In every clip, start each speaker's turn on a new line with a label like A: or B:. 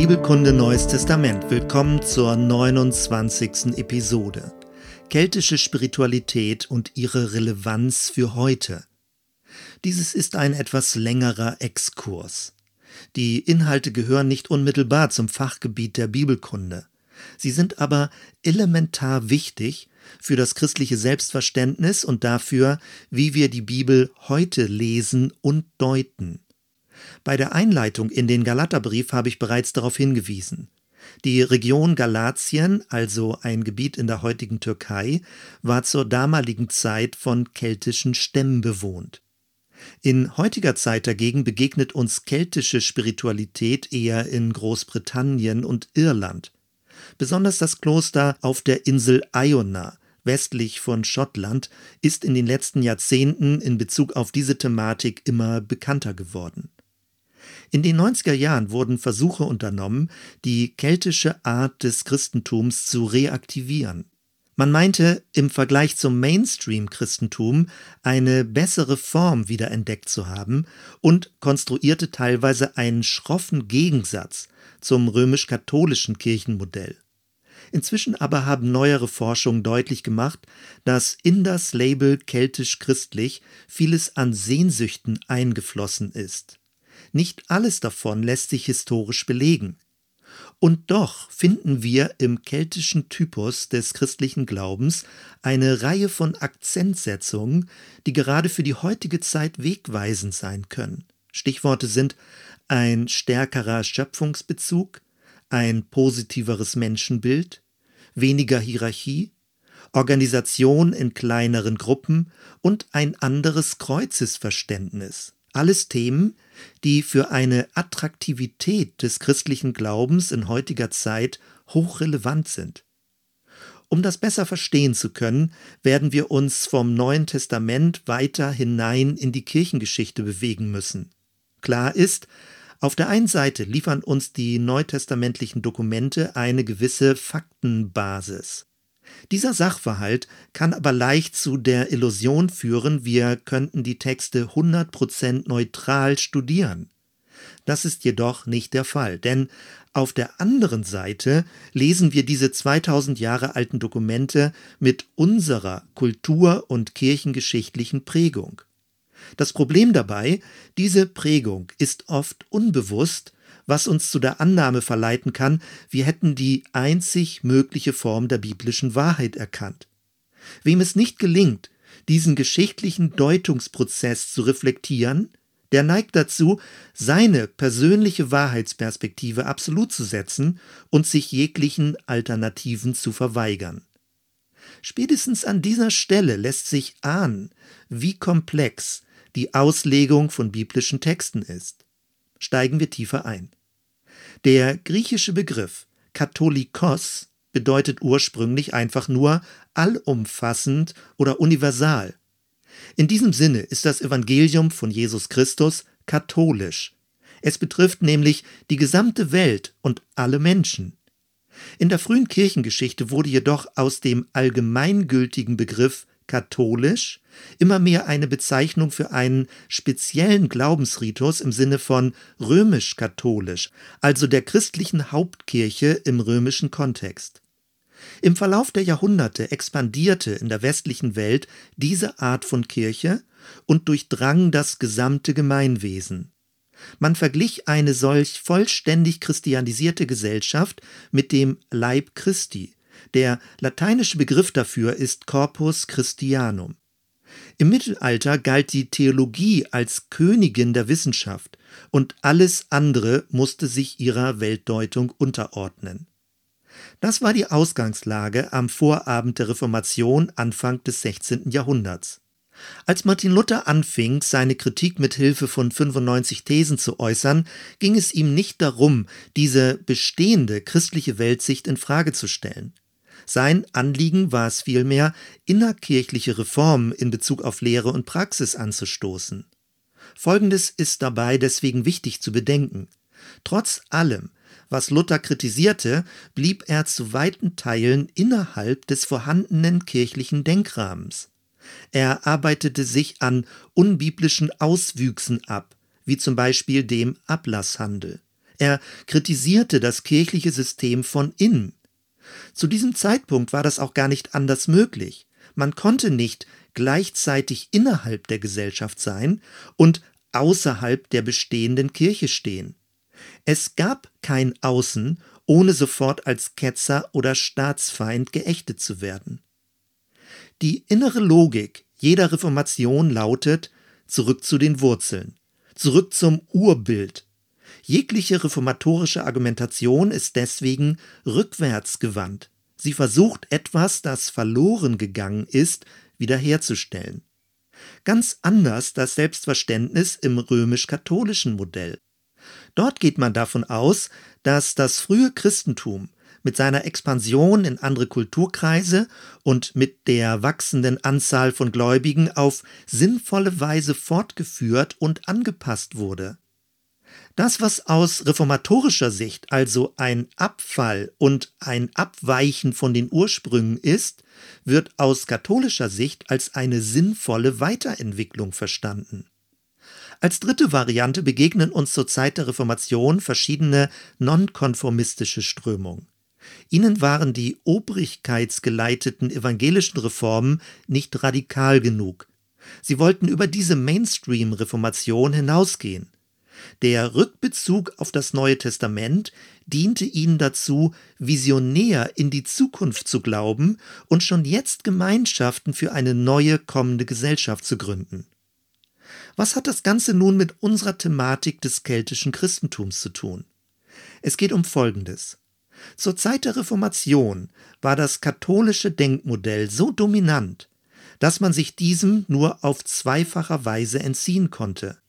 A: Bibelkunde Neues Testament. Willkommen zur 29. Episode. Keltische Spiritualität und ihre Relevanz für heute. Dieses ist ein etwas längerer Exkurs. Die Inhalte gehören nicht unmittelbar zum Fachgebiet der Bibelkunde. Sie sind aber elementar wichtig für das christliche Selbstverständnis und dafür, wie wir die Bibel heute lesen und deuten. Bei der Einleitung in den Galaterbrief habe ich bereits darauf hingewiesen. Die Region Galatien, also ein Gebiet in der heutigen Türkei, war zur damaligen Zeit von keltischen Stämmen bewohnt. In heutiger Zeit dagegen begegnet uns keltische Spiritualität eher in Großbritannien und Irland. Besonders das Kloster auf der Insel Iona, westlich von Schottland, ist in den letzten Jahrzehnten in Bezug auf diese Thematik immer bekannter geworden. In den 90er Jahren wurden Versuche unternommen, die keltische Art des Christentums zu reaktivieren. Man meinte, im Vergleich zum Mainstream-Christentum eine bessere Form wiederentdeckt zu haben und konstruierte teilweise einen schroffen Gegensatz zum römisch-katholischen Kirchenmodell. Inzwischen aber haben neuere Forschungen deutlich gemacht, dass in das Label keltisch-christlich vieles an Sehnsüchten eingeflossen ist. Nicht alles davon lässt sich historisch belegen. Und doch finden wir im keltischen Typus des christlichen Glaubens eine Reihe von Akzentsetzungen, die gerade für die heutige Zeit wegweisend sein können. Stichworte sind ein stärkerer Schöpfungsbezug, ein positiveres Menschenbild, weniger Hierarchie, Organisation in kleineren Gruppen und ein anderes Kreuzesverständnis. Alles Themen, die für eine Attraktivität des christlichen Glaubens in heutiger Zeit hochrelevant sind. Um das besser verstehen zu können, werden wir uns vom Neuen Testament weiter hinein in die Kirchengeschichte bewegen müssen. Klar ist, auf der einen Seite liefern uns die neutestamentlichen Dokumente eine gewisse Faktenbasis. Dieser Sachverhalt kann aber leicht zu der Illusion führen, wir könnten die Texte 100% neutral studieren. Das ist jedoch nicht der Fall, denn auf der anderen Seite lesen wir diese 2000 Jahre alten Dokumente mit unserer kultur- und kirchengeschichtlichen Prägung. Das Problem dabei, diese Prägung ist oft unbewusst was uns zu der Annahme verleiten kann, wir hätten die einzig mögliche Form der biblischen Wahrheit erkannt. Wem es nicht gelingt, diesen geschichtlichen Deutungsprozess zu reflektieren, der neigt dazu, seine persönliche Wahrheitsperspektive absolut zu setzen und sich jeglichen Alternativen zu verweigern. Spätestens an dieser Stelle lässt sich ahnen, wie komplex die Auslegung von biblischen Texten ist. Steigen wir tiefer ein. Der griechische Begriff Katholikos bedeutet ursprünglich einfach nur allumfassend oder universal. In diesem Sinne ist das Evangelium von Jesus Christus katholisch. Es betrifft nämlich die gesamte Welt und alle Menschen. In der frühen Kirchengeschichte wurde jedoch aus dem allgemeingültigen Begriff katholisch immer mehr eine Bezeichnung für einen speziellen Glaubensritus im Sinne von römisch-katholisch, also der christlichen Hauptkirche im römischen Kontext. Im Verlauf der Jahrhunderte expandierte in der westlichen Welt diese Art von Kirche und durchdrang das gesamte Gemeinwesen. Man verglich eine solch vollständig christianisierte Gesellschaft mit dem Leib Christi, der lateinische Begriff dafür ist Corpus Christianum. Im Mittelalter galt die Theologie als Königin der Wissenschaft und alles andere musste sich ihrer Weltdeutung unterordnen. Das war die Ausgangslage am Vorabend der Reformation Anfang des 16. Jahrhunderts. Als Martin Luther anfing, seine Kritik mit Hilfe von 95 Thesen zu äußern, ging es ihm nicht darum, diese bestehende christliche Weltsicht in Frage zu stellen. Sein Anliegen war es vielmehr, innerkirchliche Reformen in Bezug auf Lehre und Praxis anzustoßen. Folgendes ist dabei deswegen wichtig zu bedenken. Trotz allem, was Luther kritisierte, blieb er zu weiten Teilen innerhalb des vorhandenen kirchlichen Denkrahmens. Er arbeitete sich an unbiblischen Auswüchsen ab, wie zum Beispiel dem Ablasshandel. Er kritisierte das kirchliche System von innen. Zu diesem Zeitpunkt war das auch gar nicht anders möglich. Man konnte nicht gleichzeitig innerhalb der Gesellschaft sein und außerhalb der bestehenden Kirche stehen. Es gab kein Außen, ohne sofort als Ketzer oder Staatsfeind geächtet zu werden. Die innere Logik jeder Reformation lautet zurück zu den Wurzeln, zurück zum Urbild. Jegliche reformatorische Argumentation ist deswegen rückwärtsgewandt. Sie versucht etwas, das verloren gegangen ist, wiederherzustellen. Ganz anders das Selbstverständnis im römisch-katholischen Modell. Dort geht man davon aus, dass das frühe Christentum mit seiner Expansion in andere Kulturkreise und mit der wachsenden Anzahl von Gläubigen auf sinnvolle Weise fortgeführt und angepasst wurde. Das, was aus reformatorischer Sicht also ein Abfall und ein Abweichen von den Ursprüngen ist, wird aus katholischer Sicht als eine sinnvolle Weiterentwicklung verstanden. Als dritte Variante begegnen uns zur Zeit der Reformation verschiedene nonkonformistische Strömungen. Ihnen waren die obrigkeitsgeleiteten evangelischen Reformen nicht radikal genug. Sie wollten über diese Mainstream-Reformation hinausgehen. Der Rückbezug auf das Neue Testament diente ihnen dazu, visionär in die Zukunft zu glauben und schon jetzt Gemeinschaften für eine neue kommende Gesellschaft zu gründen. Was hat das Ganze nun mit unserer Thematik des keltischen Christentums zu tun? Es geht um Folgendes. Zur Zeit der Reformation war das katholische Denkmodell so dominant, dass man sich diesem nur auf zweifacher Weise entziehen konnte.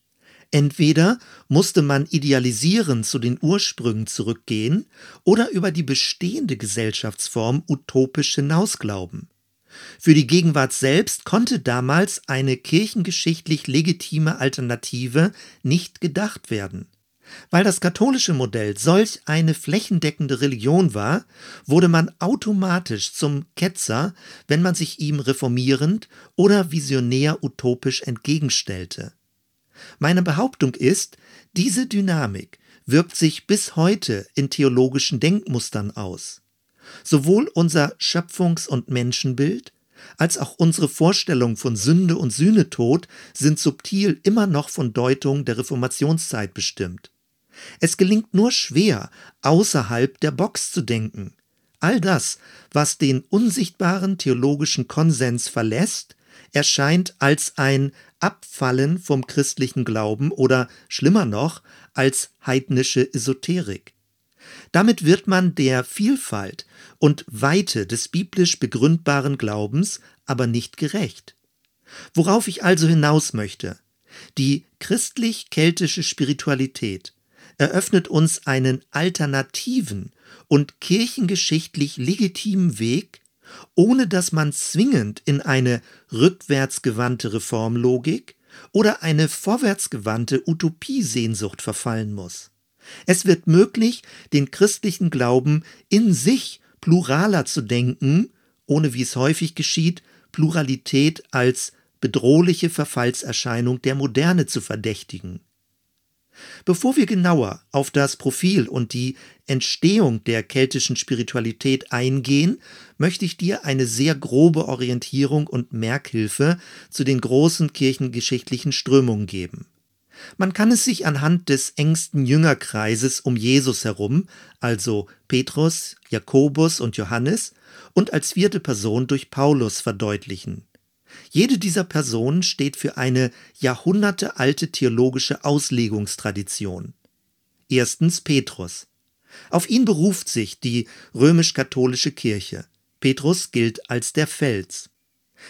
A: Entweder musste man idealisieren zu den Ursprüngen zurückgehen oder über die bestehende Gesellschaftsform utopisch hinausglauben. Für die Gegenwart selbst konnte damals eine kirchengeschichtlich legitime Alternative nicht gedacht werden. Weil das katholische Modell solch eine flächendeckende Religion war, wurde man automatisch zum Ketzer, wenn man sich ihm reformierend oder visionär utopisch entgegenstellte. Meine Behauptung ist, diese Dynamik wirkt sich bis heute in theologischen Denkmustern aus. Sowohl unser Schöpfungs- und Menschenbild als auch unsere Vorstellung von Sünde und Sühnetod sind subtil immer noch von Deutung der Reformationszeit bestimmt. Es gelingt nur schwer, außerhalb der Box zu denken. All das, was den unsichtbaren theologischen Konsens verlässt, erscheint als ein Abfallen vom christlichen Glauben oder schlimmer noch als heidnische Esoterik. Damit wird man der Vielfalt und Weite des biblisch begründbaren Glaubens aber nicht gerecht. Worauf ich also hinaus möchte, die christlich-keltische Spiritualität eröffnet uns einen alternativen und kirchengeschichtlich legitimen Weg, ohne dass man zwingend in eine rückwärtsgewandte Reformlogik oder eine vorwärtsgewandte Utopiesehnsucht verfallen muss. Es wird möglich, den christlichen Glauben in sich pluraler zu denken, ohne wie es häufig geschieht, Pluralität als bedrohliche Verfallserscheinung der Moderne zu verdächtigen. Bevor wir genauer auf das Profil und die Entstehung der keltischen Spiritualität eingehen, möchte ich dir eine sehr grobe Orientierung und Merkhilfe zu den großen kirchengeschichtlichen Strömungen geben. Man kann es sich anhand des engsten Jüngerkreises um Jesus herum, also Petrus, Jakobus und Johannes, und als vierte Person durch Paulus verdeutlichen. Jede dieser Personen steht für eine jahrhundertealte theologische Auslegungstradition. Erstens Petrus. Auf ihn beruft sich die römisch-katholische Kirche. Petrus gilt als der Fels.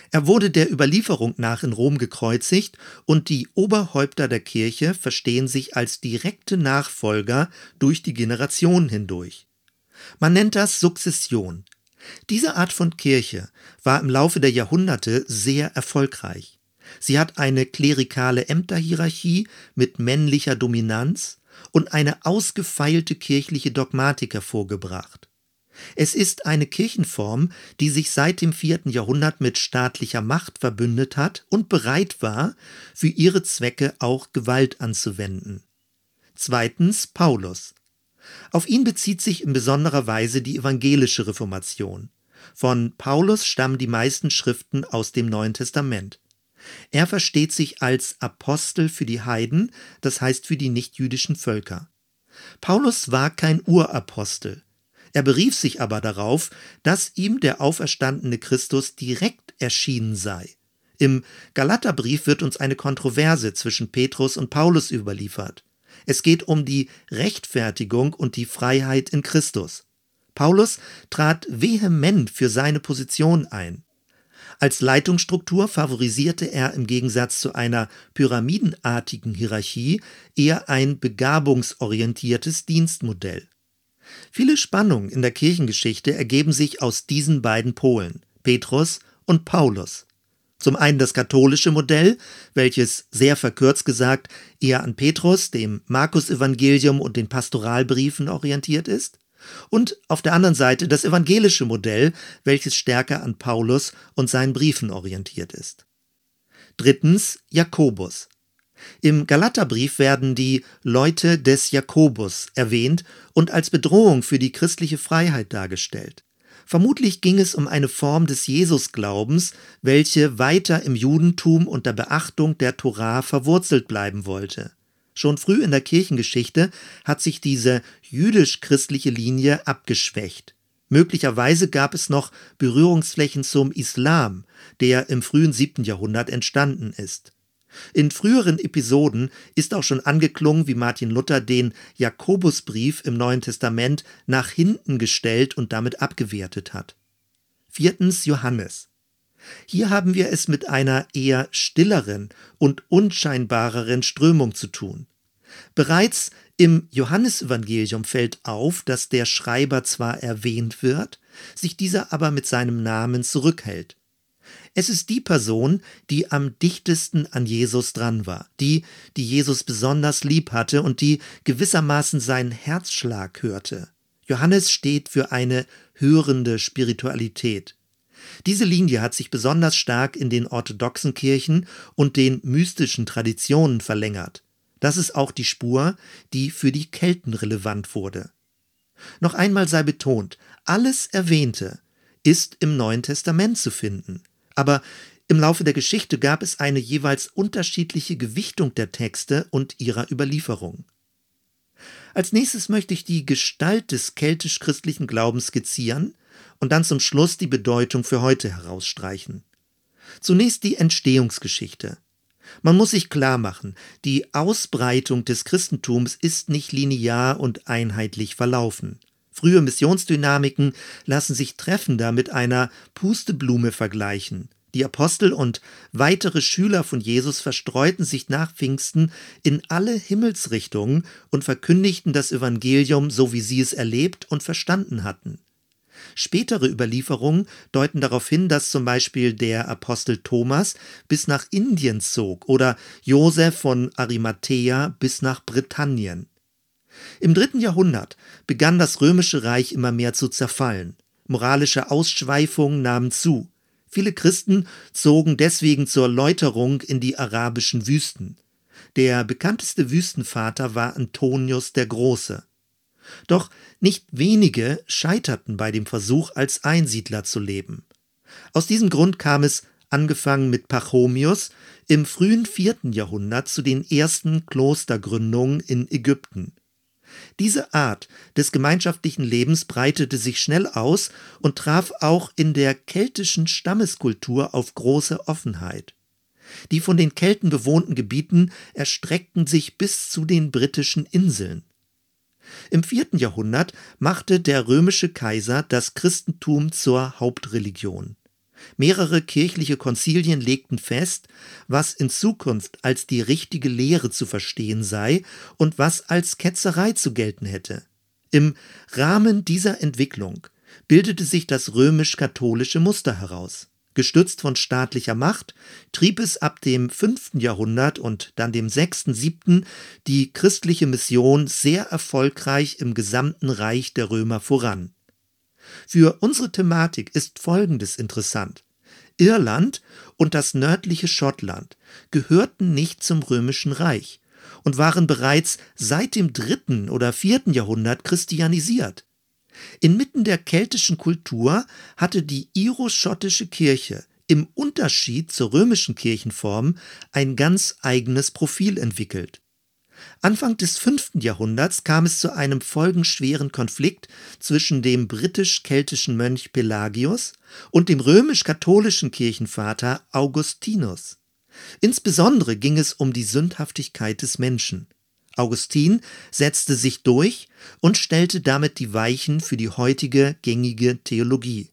A: Er wurde der Überlieferung nach in Rom gekreuzigt und die Oberhäupter der Kirche verstehen sich als direkte Nachfolger durch die Generationen hindurch. Man nennt das Sukzession. Diese Art von Kirche war im Laufe der Jahrhunderte sehr erfolgreich. Sie hat eine klerikale Ämterhierarchie mit männlicher Dominanz und eine ausgefeilte kirchliche Dogmatik hervorgebracht. Es ist eine Kirchenform, die sich seit dem vierten Jahrhundert mit staatlicher Macht verbündet hat und bereit war, für ihre Zwecke auch Gewalt anzuwenden. Zweitens Paulus. Auf ihn bezieht sich in besonderer Weise die evangelische Reformation. Von Paulus stammen die meisten Schriften aus dem Neuen Testament. Er versteht sich als Apostel für die Heiden, das heißt für die nichtjüdischen Völker. Paulus war kein Urapostel. Er berief sich aber darauf, dass ihm der auferstandene Christus direkt erschienen sei. Im Galaterbrief wird uns eine Kontroverse zwischen Petrus und Paulus überliefert. Es geht um die Rechtfertigung und die Freiheit in Christus. Paulus trat vehement für seine Position ein. Als Leitungsstruktur favorisierte er im Gegensatz zu einer pyramidenartigen Hierarchie eher ein begabungsorientiertes Dienstmodell. Viele Spannungen in der Kirchengeschichte ergeben sich aus diesen beiden Polen, Petrus und Paulus. Zum einen das katholische Modell, welches sehr verkürzt gesagt eher an Petrus, dem Markus-Evangelium und den Pastoralbriefen orientiert ist, und auf der anderen Seite das evangelische Modell, welches stärker an Paulus und seinen Briefen orientiert ist. Drittens Jakobus. Im Galaterbrief werden die Leute des Jakobus erwähnt und als Bedrohung für die christliche Freiheit dargestellt. Vermutlich ging es um eine Form des Jesusglaubens, welche weiter im Judentum unter Beachtung der Torah verwurzelt bleiben wollte. Schon früh in der Kirchengeschichte hat sich diese jüdisch-christliche Linie abgeschwächt. Möglicherweise gab es noch Berührungsflächen zum Islam, der im frühen siebten Jahrhundert entstanden ist. In früheren Episoden ist auch schon angeklungen, wie Martin Luther den Jakobusbrief im Neuen Testament nach hinten gestellt und damit abgewertet hat. Viertens Johannes. Hier haben wir es mit einer eher stilleren und unscheinbareren Strömung zu tun. Bereits im Johannesevangelium fällt auf, dass der Schreiber zwar erwähnt wird, sich dieser aber mit seinem Namen zurückhält. Es ist die Person, die am dichtesten an Jesus dran war, die, die Jesus besonders lieb hatte und die gewissermaßen seinen Herzschlag hörte. Johannes steht für eine hörende Spiritualität. Diese Linie hat sich besonders stark in den orthodoxen Kirchen und den mystischen Traditionen verlängert. Das ist auch die Spur, die für die Kelten relevant wurde. Noch einmal sei betont, alles Erwähnte ist im Neuen Testament zu finden. Aber im Laufe der Geschichte gab es eine jeweils unterschiedliche Gewichtung der Texte und ihrer Überlieferung. Als nächstes möchte ich die Gestalt des keltisch-christlichen Glaubens skizzieren und dann zum Schluss die Bedeutung für heute herausstreichen. Zunächst die Entstehungsgeschichte. Man muss sich klar machen, die Ausbreitung des Christentums ist nicht linear und einheitlich verlaufen. Frühe Missionsdynamiken lassen sich treffender mit einer Pusteblume vergleichen. Die Apostel und weitere Schüler von Jesus verstreuten sich nach Pfingsten in alle Himmelsrichtungen und verkündigten das Evangelium so, wie sie es erlebt und verstanden hatten. Spätere Überlieferungen deuten darauf hin, dass zum Beispiel der Apostel Thomas bis nach Indien zog oder Josef von Arimathea bis nach Britannien. Im dritten Jahrhundert begann das römische Reich immer mehr zu zerfallen. Moralische Ausschweifungen nahmen zu. Viele Christen zogen deswegen zur Läuterung in die arabischen Wüsten. Der bekannteste Wüstenvater war Antonius der Große. Doch nicht wenige scheiterten bei dem Versuch, als Einsiedler zu leben. Aus diesem Grund kam es, angefangen mit Pachomius, im frühen vierten Jahrhundert zu den ersten Klostergründungen in Ägypten. Diese Art des gemeinschaftlichen Lebens breitete sich schnell aus und traf auch in der keltischen Stammeskultur auf große Offenheit. Die von den Kelten bewohnten Gebieten erstreckten sich bis zu den britischen Inseln. Im vierten Jahrhundert machte der römische Kaiser das Christentum zur Hauptreligion. Mehrere kirchliche Konzilien legten fest, was in Zukunft als die richtige Lehre zu verstehen sei und was als Ketzerei zu gelten hätte. Im Rahmen dieser Entwicklung bildete sich das römisch-katholische Muster heraus. Gestützt von staatlicher Macht trieb es ab dem 5. Jahrhundert und dann dem 6., 7. die christliche Mission sehr erfolgreich im gesamten Reich der Römer voran. Für unsere Thematik ist Folgendes interessant. Irland und das nördliche Schottland gehörten nicht zum römischen Reich, und waren bereits seit dem dritten oder vierten Jahrhundert christianisiert. Inmitten der keltischen Kultur hatte die iroschottische Kirche im Unterschied zur römischen Kirchenform ein ganz eigenes Profil entwickelt. Anfang des fünften Jahrhunderts kam es zu einem folgenschweren Konflikt zwischen dem britisch-keltischen Mönch Pelagius und dem römisch-katholischen Kirchenvater Augustinus. Insbesondere ging es um die Sündhaftigkeit des Menschen. Augustin setzte sich durch und stellte damit die Weichen für die heutige gängige Theologie.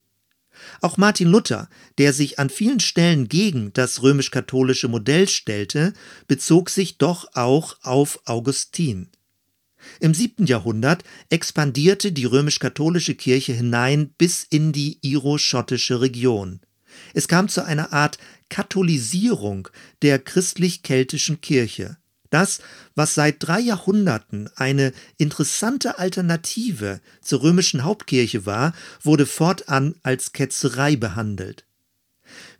A: Auch Martin Luther, der sich an vielen Stellen gegen das römisch-katholische Modell stellte, bezog sich doch auch auf Augustin. Im siebten Jahrhundert expandierte die römisch-katholische Kirche hinein bis in die iroschottische Region. Es kam zu einer Art Katholisierung der christlich-keltischen Kirche. Das, was seit drei Jahrhunderten eine interessante Alternative zur römischen Hauptkirche war, wurde fortan als Ketzerei behandelt.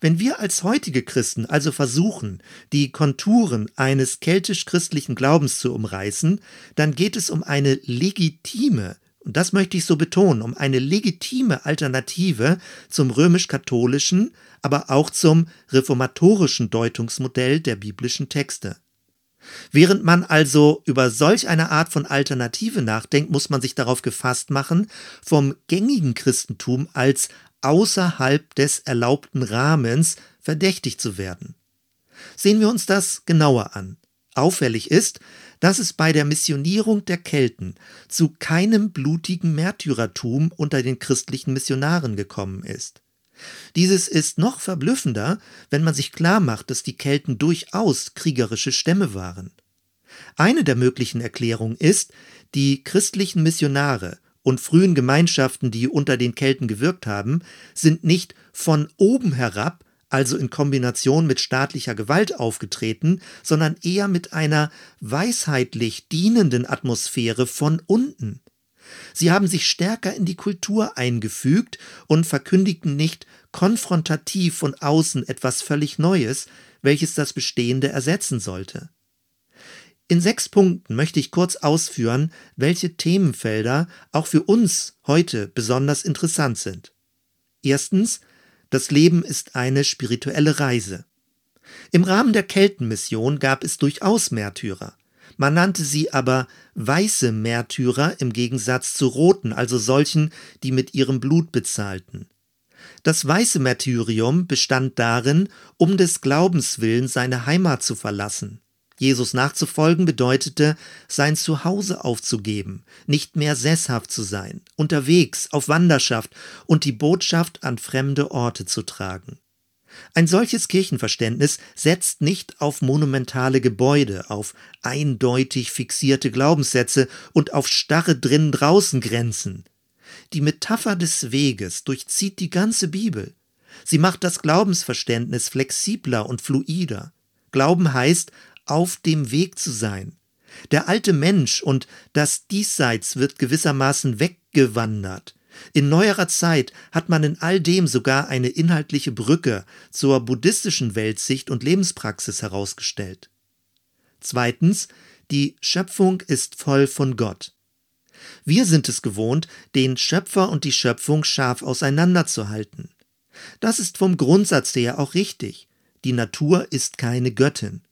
A: Wenn wir als heutige Christen also versuchen, die Konturen eines keltisch-christlichen Glaubens zu umreißen, dann geht es um eine legitime, und das möchte ich so betonen, um eine legitime Alternative zum römisch-katholischen, aber auch zum reformatorischen Deutungsmodell der biblischen Texte. Während man also über solch eine Art von Alternative nachdenkt, muss man sich darauf gefasst machen, vom gängigen Christentum als außerhalb des erlaubten Rahmens verdächtig zu werden. Sehen wir uns das genauer an. Auffällig ist, dass es bei der Missionierung der Kelten zu keinem blutigen Märtyrertum unter den christlichen Missionaren gekommen ist. Dieses ist noch verblüffender, wenn man sich klar macht, dass die Kelten durchaus kriegerische Stämme waren. Eine der möglichen Erklärungen ist, die christlichen Missionare und frühen Gemeinschaften, die unter den Kelten gewirkt haben, sind nicht von oben herab, also in Kombination mit staatlicher Gewalt aufgetreten, sondern eher mit einer weisheitlich dienenden Atmosphäre von unten. Sie haben sich stärker in die Kultur eingefügt und verkündigten nicht konfrontativ von außen etwas völlig Neues, welches das Bestehende ersetzen sollte. In sechs Punkten möchte ich kurz ausführen, welche Themenfelder auch für uns heute besonders interessant sind. Erstens, das Leben ist eine spirituelle Reise. Im Rahmen der Keltenmission gab es durchaus Märtyrer. Man nannte sie aber weiße Märtyrer im Gegensatz zu roten, also solchen, die mit ihrem Blut bezahlten. Das weiße Märtyrium bestand darin, um des Glaubens willen seine Heimat zu verlassen. Jesus nachzufolgen bedeutete, sein Zuhause aufzugeben, nicht mehr sesshaft zu sein, unterwegs, auf Wanderschaft und die Botschaft an fremde Orte zu tragen. Ein solches Kirchenverständnis setzt nicht auf monumentale Gebäude, auf eindeutig fixierte Glaubenssätze und auf starre drinnen-draußen Grenzen. Die Metapher des Weges durchzieht die ganze Bibel. Sie macht das Glaubensverständnis flexibler und fluider. Glauben heißt, auf dem Weg zu sein. Der alte Mensch und das Diesseits wird gewissermaßen weggewandert. In neuerer Zeit hat man in all dem sogar eine inhaltliche Brücke zur buddhistischen Weltsicht und Lebenspraxis herausgestellt. Zweitens, die Schöpfung ist voll von Gott. Wir sind es gewohnt, den Schöpfer und die Schöpfung scharf auseinanderzuhalten. Das ist vom Grundsatz her auch richtig. Die Natur ist keine Göttin.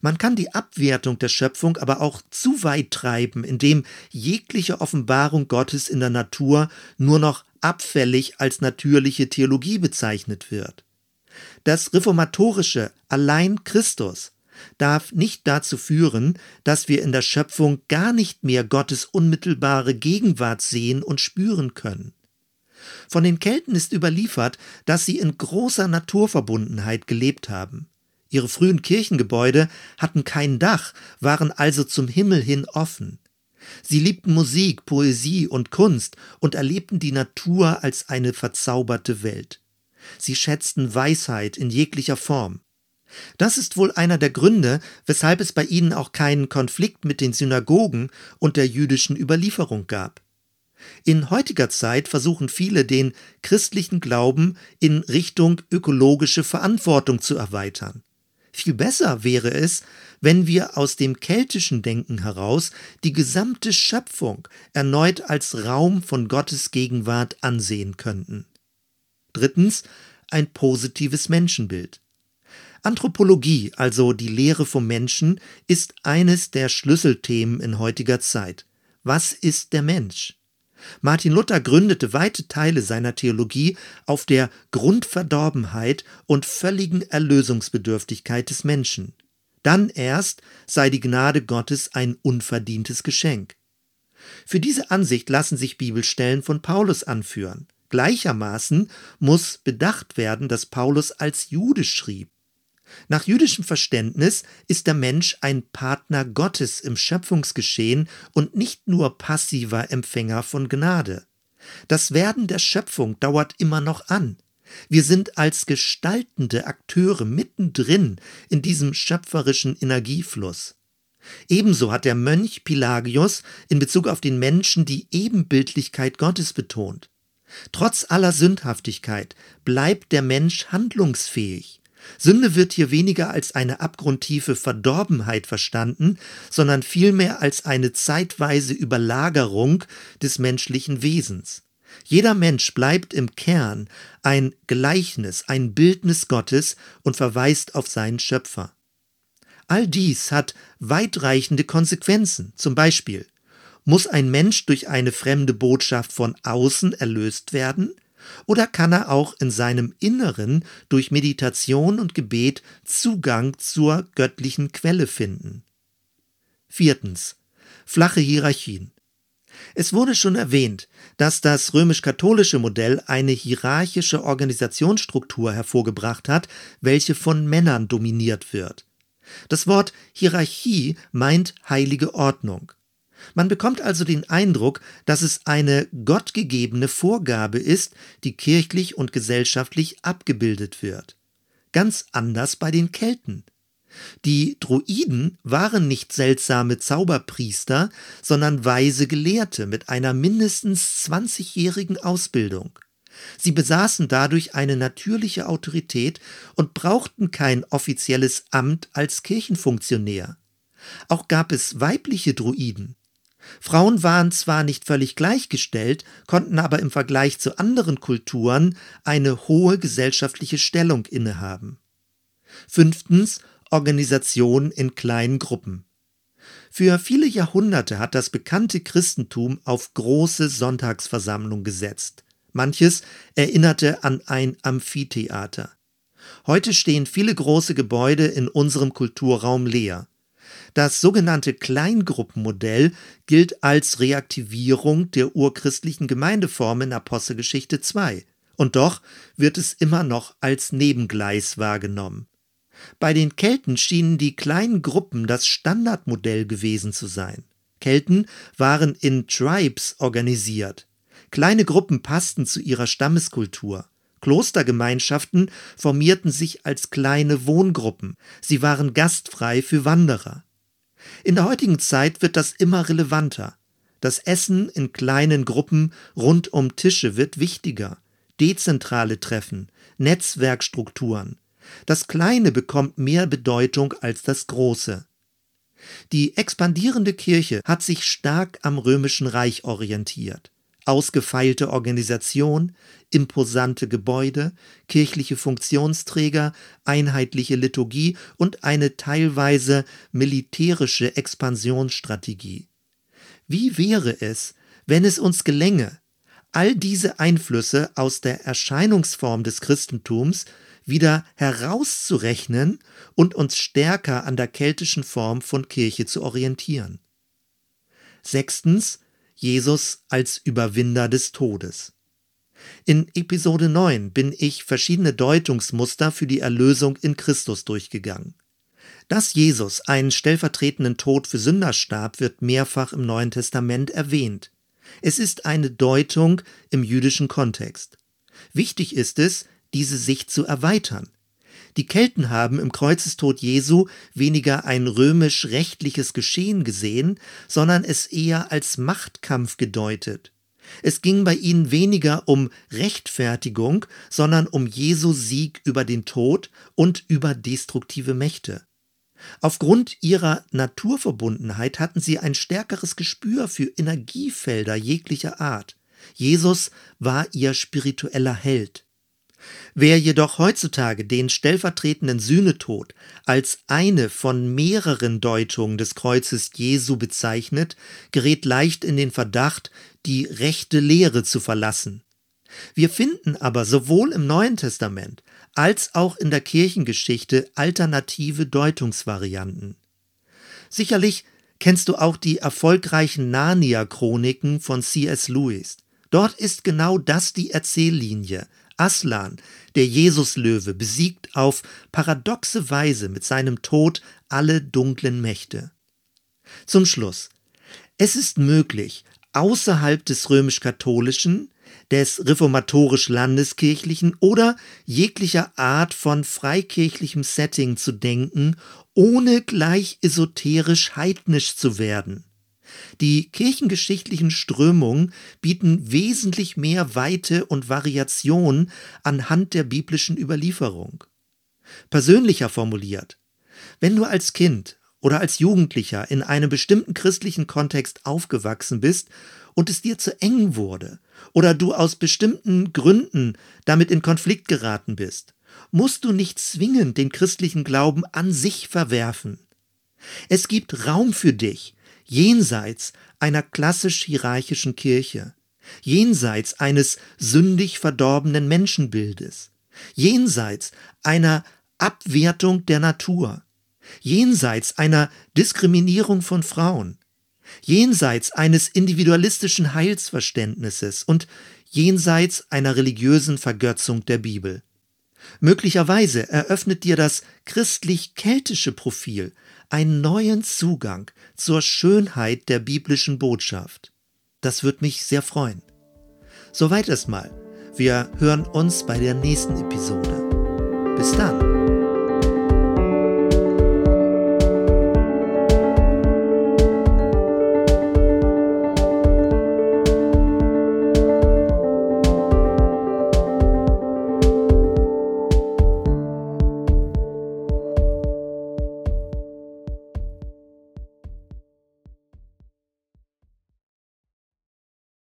A: Man kann die Abwertung der Schöpfung aber auch zu weit treiben, indem jegliche Offenbarung Gottes in der Natur nur noch abfällig als natürliche Theologie bezeichnet wird. Das reformatorische Allein Christus darf nicht dazu führen, dass wir in der Schöpfung gar nicht mehr Gottes unmittelbare Gegenwart sehen und spüren können. Von den Kelten ist überliefert, dass sie in großer Naturverbundenheit gelebt haben. Ihre frühen Kirchengebäude hatten kein Dach, waren also zum Himmel hin offen. Sie liebten Musik, Poesie und Kunst und erlebten die Natur als eine verzauberte Welt. Sie schätzten Weisheit in jeglicher Form. Das ist wohl einer der Gründe, weshalb es bei ihnen auch keinen Konflikt mit den Synagogen und der jüdischen Überlieferung gab. In heutiger Zeit versuchen viele, den christlichen Glauben in Richtung ökologische Verantwortung zu erweitern. Viel besser wäre es, wenn wir aus dem keltischen Denken heraus die gesamte Schöpfung erneut als Raum von Gottes Gegenwart ansehen könnten. Drittens ein positives Menschenbild. Anthropologie, also die Lehre vom Menschen, ist eines der Schlüsselthemen in heutiger Zeit. Was ist der Mensch? Martin Luther gründete weite Teile seiner Theologie auf der Grundverdorbenheit und völligen Erlösungsbedürftigkeit des Menschen. Dann erst sei die Gnade Gottes ein unverdientes Geschenk. Für diese Ansicht lassen sich Bibelstellen von Paulus anführen. Gleichermaßen muss bedacht werden, dass Paulus als Jude schrieb. Nach jüdischem Verständnis ist der Mensch ein Partner Gottes im Schöpfungsgeschehen und nicht nur passiver Empfänger von Gnade. Das Werden der Schöpfung dauert immer noch an. Wir sind als gestaltende Akteure mittendrin in diesem schöpferischen Energiefluss. Ebenso hat der Mönch Pelagius in Bezug auf den Menschen die Ebenbildlichkeit Gottes betont. Trotz aller Sündhaftigkeit bleibt der Mensch handlungsfähig. Sünde wird hier weniger als eine abgrundtiefe Verdorbenheit verstanden, sondern vielmehr als eine zeitweise Überlagerung des menschlichen Wesens. Jeder Mensch bleibt im Kern ein Gleichnis, ein Bildnis Gottes und verweist auf seinen Schöpfer. All dies hat weitreichende Konsequenzen. Zum Beispiel muss ein Mensch durch eine fremde Botschaft von außen erlöst werden? Oder kann er auch in seinem Inneren durch Meditation und Gebet Zugang zur göttlichen Quelle finden? Viertens. Flache Hierarchien. Es wurde schon erwähnt, dass das römisch-katholische Modell eine hierarchische Organisationsstruktur hervorgebracht hat, welche von Männern dominiert wird. Das Wort Hierarchie meint heilige Ordnung. Man bekommt also den Eindruck, dass es eine gottgegebene Vorgabe ist, die kirchlich und gesellschaftlich abgebildet wird. Ganz anders bei den Kelten. Die Druiden waren nicht seltsame Zauberpriester, sondern weise Gelehrte mit einer mindestens 20-jährigen Ausbildung. Sie besaßen dadurch eine natürliche Autorität und brauchten kein offizielles Amt als Kirchenfunktionär. Auch gab es weibliche Druiden. Frauen waren zwar nicht völlig gleichgestellt, konnten aber im Vergleich zu anderen Kulturen eine hohe gesellschaftliche Stellung innehaben. Fünftens Organisation in kleinen Gruppen. Für viele Jahrhunderte hat das bekannte Christentum auf große Sonntagsversammlungen gesetzt. Manches erinnerte an ein Amphitheater. Heute stehen viele große Gebäude in unserem Kulturraum leer. Das sogenannte Kleingruppenmodell gilt als Reaktivierung der urchristlichen Gemeindeform in Apostelgeschichte 2. Und doch wird es immer noch als Nebengleis wahrgenommen. Bei den Kelten schienen die kleinen Gruppen das Standardmodell gewesen zu sein. Kelten waren in Tribes organisiert. Kleine Gruppen passten zu ihrer Stammeskultur. Klostergemeinschaften formierten sich als kleine Wohngruppen. Sie waren gastfrei für Wanderer. In der heutigen Zeit wird das immer relevanter. Das Essen in kleinen Gruppen rund um Tische wird wichtiger. Dezentrale Treffen, Netzwerkstrukturen. Das Kleine bekommt mehr Bedeutung als das Große. Die expandierende Kirche hat sich stark am römischen Reich orientiert. Ausgefeilte Organisation, imposante Gebäude, kirchliche Funktionsträger, einheitliche Liturgie und eine teilweise militärische Expansionsstrategie. Wie wäre es, wenn es uns gelänge, all diese Einflüsse aus der Erscheinungsform des Christentums wieder herauszurechnen und uns stärker an der keltischen Form von Kirche zu orientieren. Sechstens Jesus als Überwinder des Todes. In Episode 9 bin ich verschiedene Deutungsmuster für die Erlösung in Christus durchgegangen. Dass Jesus einen stellvertretenden Tod für Sünder starb, wird mehrfach im Neuen Testament erwähnt. Es ist eine Deutung im jüdischen Kontext. Wichtig ist es, diese Sicht zu erweitern. Die Kelten haben im Kreuzestod Jesu weniger ein römisch-rechtliches Geschehen gesehen, sondern es eher als Machtkampf gedeutet. Es ging bei ihnen weniger um Rechtfertigung, sondern um Jesu Sieg über den Tod und über destruktive Mächte. Aufgrund ihrer Naturverbundenheit hatten sie ein stärkeres Gespür für Energiefelder jeglicher Art. Jesus war ihr spiritueller Held. Wer jedoch heutzutage den stellvertretenden Sühnetod als eine von mehreren Deutungen des Kreuzes Jesu bezeichnet, gerät leicht in den Verdacht, die rechte Lehre zu verlassen. Wir finden aber sowohl im Neuen Testament als auch in der Kirchengeschichte alternative Deutungsvarianten. Sicherlich kennst du auch die erfolgreichen Narnia-Chroniken von C.S. Lewis. Dort ist genau das die Erzähllinie. Aslan, der Jesuslöwe, besiegt auf paradoxe Weise mit seinem Tod alle dunklen Mächte. Zum Schluss. Es ist möglich, außerhalb des römisch-katholischen, des reformatorisch-landeskirchlichen oder jeglicher Art von freikirchlichem Setting zu denken, ohne gleich esoterisch heidnisch zu werden. Die kirchengeschichtlichen Strömungen bieten wesentlich mehr Weite und Variation anhand der biblischen Überlieferung. Persönlicher formuliert, wenn du als Kind oder als Jugendlicher in einem bestimmten christlichen Kontext aufgewachsen bist und es dir zu eng wurde oder du aus bestimmten Gründen damit in Konflikt geraten bist, musst du nicht zwingend den christlichen Glauben an sich verwerfen. Es gibt Raum für dich, jenseits einer klassisch hierarchischen Kirche, jenseits eines sündig verdorbenen Menschenbildes, jenseits einer Abwertung der Natur, jenseits einer Diskriminierung von Frauen, jenseits eines individualistischen Heilsverständnisses und jenseits einer religiösen Vergötzung der Bibel. Möglicherweise eröffnet dir das christlich-keltische Profil einen neuen Zugang zur Schönheit der biblischen Botschaft. Das wird mich sehr freuen. Soweit erstmal. Wir hören uns bei der nächsten Episode. Bis dann.